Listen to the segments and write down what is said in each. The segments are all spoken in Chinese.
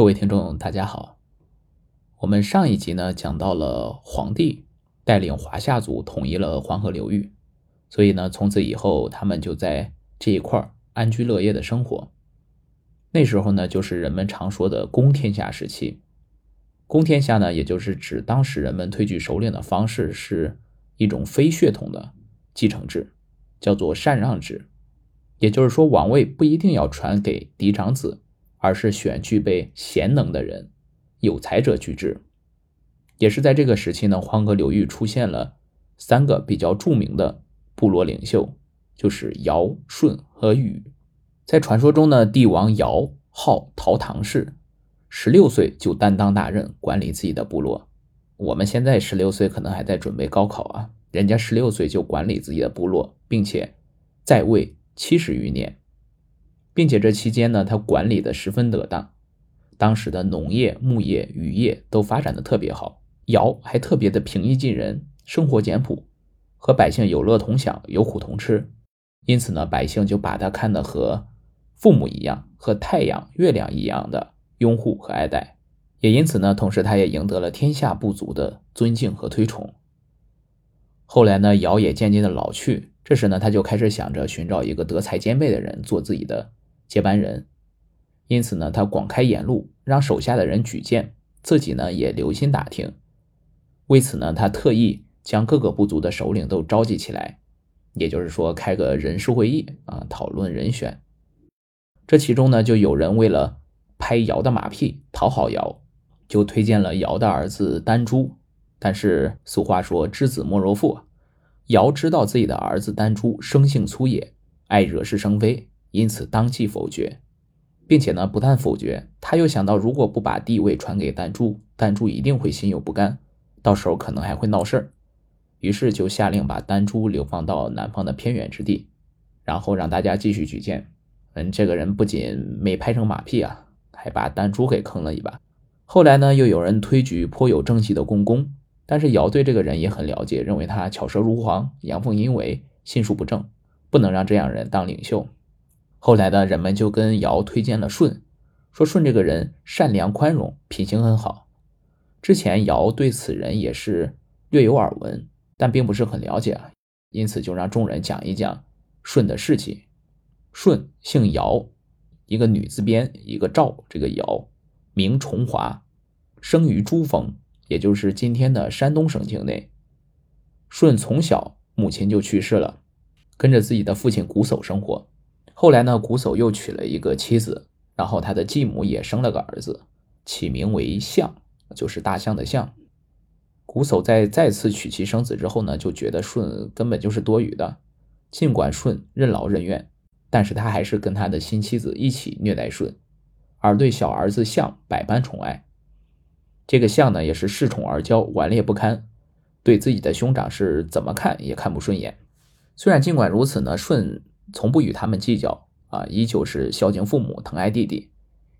各位听众，大家好。我们上一集呢讲到了黄帝带领华夏族统一了黄河流域，所以呢，从此以后他们就在这一块安居乐业的生活。那时候呢，就是人们常说的公天下时期。公天下呢，也就是指当时人们推举首领的方式是一种非血统的继承制，叫做禅让制。也就是说，王位不一定要传给嫡长子。而是选具备贤能的人，有才者居之。也是在这个时期呢，黄河流域出现了三个比较著名的部落领袖，就是尧、舜和禹。在传说中呢，帝王尧号陶唐氏，十六岁就担当大任，管理自己的部落。我们现在十六岁可能还在准备高考啊，人家十六岁就管理自己的部落，并且在位七十余年。并且这期间呢，他管理的十分得当，当时的农业、牧业、渔业都发展的特别好。尧还特别的平易近人，生活简朴，和百姓有乐同享，有苦同吃。因此呢，百姓就把他看得和父母一样，和太阳、月亮一样的拥护和爱戴。也因此呢，同时他也赢得了天下部族的尊敬和推崇。后来呢，尧也渐渐的老去，这时呢，他就开始想着寻找一个德才兼备的人做自己的。接班人，因此呢，他广开言路，让手下的人举荐，自己呢也留心打听。为此呢，他特意将各个部族的首领都召集起来，也就是说开个人事会议啊，讨论人选。这其中呢，就有人为了拍尧的马屁，讨好尧，就推荐了尧的儿子丹朱。但是俗话说“知子莫若父”，尧知道自己的儿子丹朱生性粗野，爱惹是生非。因此，当即否决，并且呢，不但否决，他又想到，如果不把地位传给丹珠，丹珠一定会心有不甘，到时候可能还会闹事儿。于是就下令把丹珠流放到南方的偏远之地，然后让大家继续举荐。嗯，这个人不仅没拍成马屁啊，还把丹珠给坑了一把。后来呢，又有人推举颇有政绩的公公，但是尧对这个人也很了解，认为他巧舌如簧，阳奉阴违，心术不正，不能让这样人当领袖。后来呢人们就跟尧推荐了舜，说舜这个人善良宽容，品行很好。之前尧对此人也是略有耳闻，但并不是很了解啊，因此就让众人讲一讲舜的事迹。舜姓尧，一个女字边一个赵，这个尧名重华，生于珠峰，也就是今天的山东省境内。舜从小母亲就去世了，跟着自己的父亲瞽叟生活。后来呢，瞽叟又娶了一个妻子，然后他的继母也生了个儿子，起名为象，就是大象的象。瞽叟在再次娶妻生子之后呢，就觉得舜根本就是多余的。尽管舜任劳任怨，但是他还是跟他的新妻子一起虐待舜，而对小儿子象百般宠爱。这个象呢，也是恃宠而骄，顽劣不堪，对自己的兄长是怎么看也看不顺眼。虽然尽管如此呢，舜。从不与他们计较啊，依旧是孝敬父母、疼爱弟弟，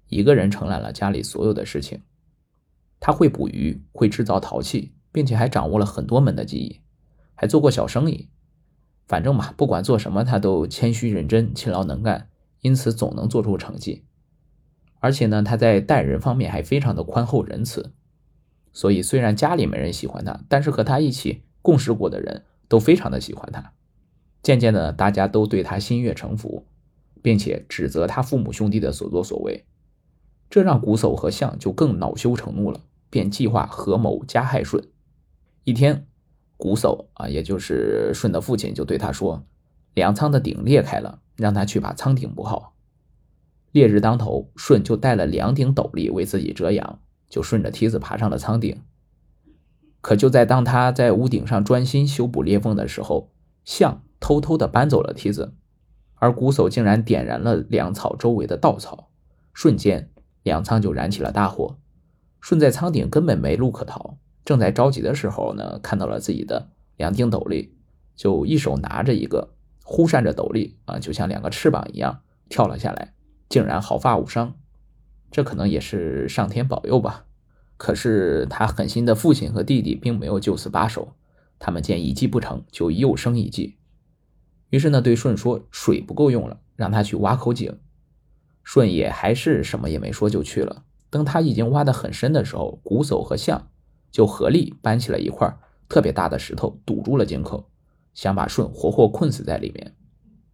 一个人承揽了家里所有的事情。他会捕鱼，会制造陶器，并且还掌握了很多门的技艺，还做过小生意。反正嘛，不管做什么，他都谦虚认真、勤劳能干，因此总能做出成绩。而且呢，他在待人方面还非常的宽厚仁慈。所以虽然家里没人喜欢他，但是和他一起共事过的人都非常的喜欢他。渐渐的，大家都对他心悦诚服，并且指责他父母兄弟的所作所为，这让瞽叟和象就更恼羞成怒了，便计划合谋加害舜。一天，瞽叟啊，也就是舜的父亲，就对他说：“粮仓的顶裂开了，让他去把仓顶补好。”烈日当头，舜就带了两顶斗笠为自己遮阳，就顺着梯子爬上了仓顶。可就在当他在屋顶上专心修补裂缝的时候，象。偷偷的搬走了梯子，而瞽叟竟然点燃了粮草周围的稻草，瞬间粮仓就燃起了大火。舜在仓顶根本没路可逃，正在着急的时候呢，看到了自己的两顶斗笠，就一手拿着一个，忽扇着斗笠啊，就像两个翅膀一样跳了下来，竟然毫发无伤。这可能也是上天保佑吧。可是他狠心的父亲和弟弟并没有就此罢手，他们见一计不成就又生一计。于是呢，对舜说：“水不够用了，让他去挖口井。”舜也还是什么也没说就去了。等他已经挖得很深的时候，瞽叟和象就合力搬起了一块特别大的石头，堵住了井口，想把舜活活困死在里面。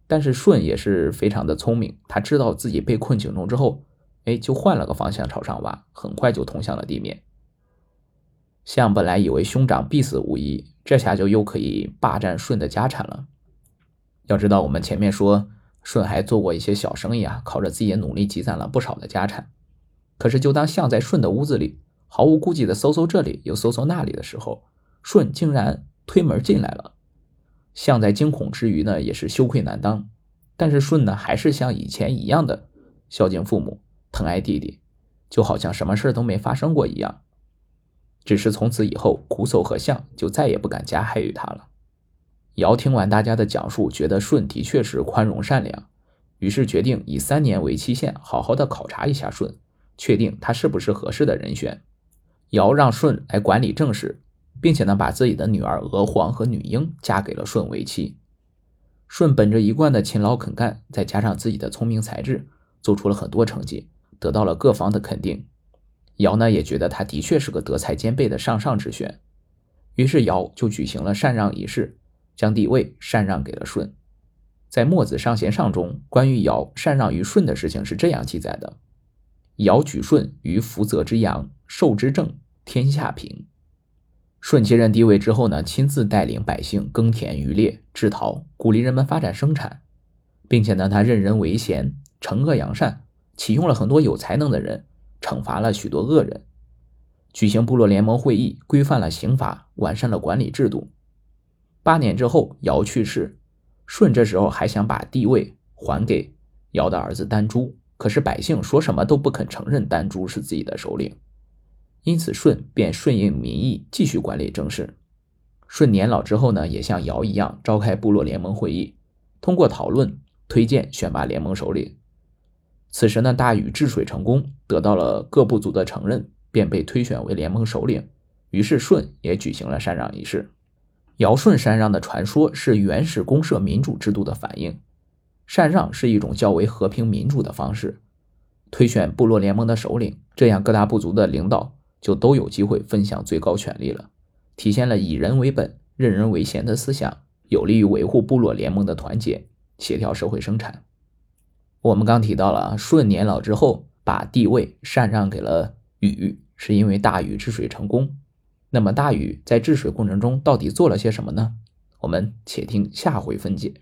但是舜也是非常的聪明，他知道自己被困井中之后，哎，就换了个方向朝上挖，很快就通向了地面。象本来以为兄长必死无疑，这下就又可以霸占舜的家产了。要知道，我们前面说舜还做过一些小生意啊，靠着自己的努力积攒了不少的家产。可是，就当象在舜的屋子里毫无顾忌的搜搜这里又搜搜那里的时候，舜竟然推门进来了。象在惊恐之余呢，也是羞愧难当。但是舜呢，还是像以前一样的孝敬父母、疼爱弟弟，就好像什么事都没发生过一样。只是从此以后，瞽叟和象就再也不敢加害于他了。尧听完大家的讲述，觉得舜的确是宽容善良，于是决定以三年为期限，好好的考察一下舜。确定他是不是合适的人选，尧让舜来管理政事，并且呢，把自己的女儿娥皇和女英嫁给了舜为妻。舜本着一贯的勤劳肯干，再加上自己的聪明才智，做出了很多成绩，得到了各方的肯定。尧呢也觉得他的确是个德才兼备的上上之选，于是尧就举行了禅让仪式，将帝位禅让给了舜。在《墨子上贤上》中，关于尧禅让于舜的事情是这样记载的。尧举舜于福泽之阳，受之政，天下平。舜接任帝位之后呢，亲自带领百姓耕田渔猎制陶，鼓励人们发展生产，并且呢，他任人唯贤，惩恶扬善，启用了很多有才能的人，惩罚了许多恶人，举行部落联盟会议，规范了刑法，完善了管理制度。八年之后，尧去世，舜这时候还想把帝位还给尧的儿子丹朱。可是百姓说什么都不肯承认丹朱是自己的首领，因此舜便顺应民意，继续管理政事。舜年老之后呢，也像尧一样召开部落联盟会议，通过讨论推荐选拔联盟首领。此时呢，大禹治水成功，得到了各部族的承认，便被推选为联盟首领。于是舜也举行了禅让仪式。尧舜禅让的传说是原始公社民主制度的反应。禅让是一种较为和平民主的方式，推选部落联盟的首领，这样各大部族的领导就都有机会分享最高权力了，体现了以人为本、任人唯贤的思想，有利于维护部落联盟的团结、协调社会生产。我们刚提到了舜年老之后把帝位禅让给了禹，是因为大禹治水成功。那么大禹在治水过程中到底做了些什么呢？我们且听下回分解。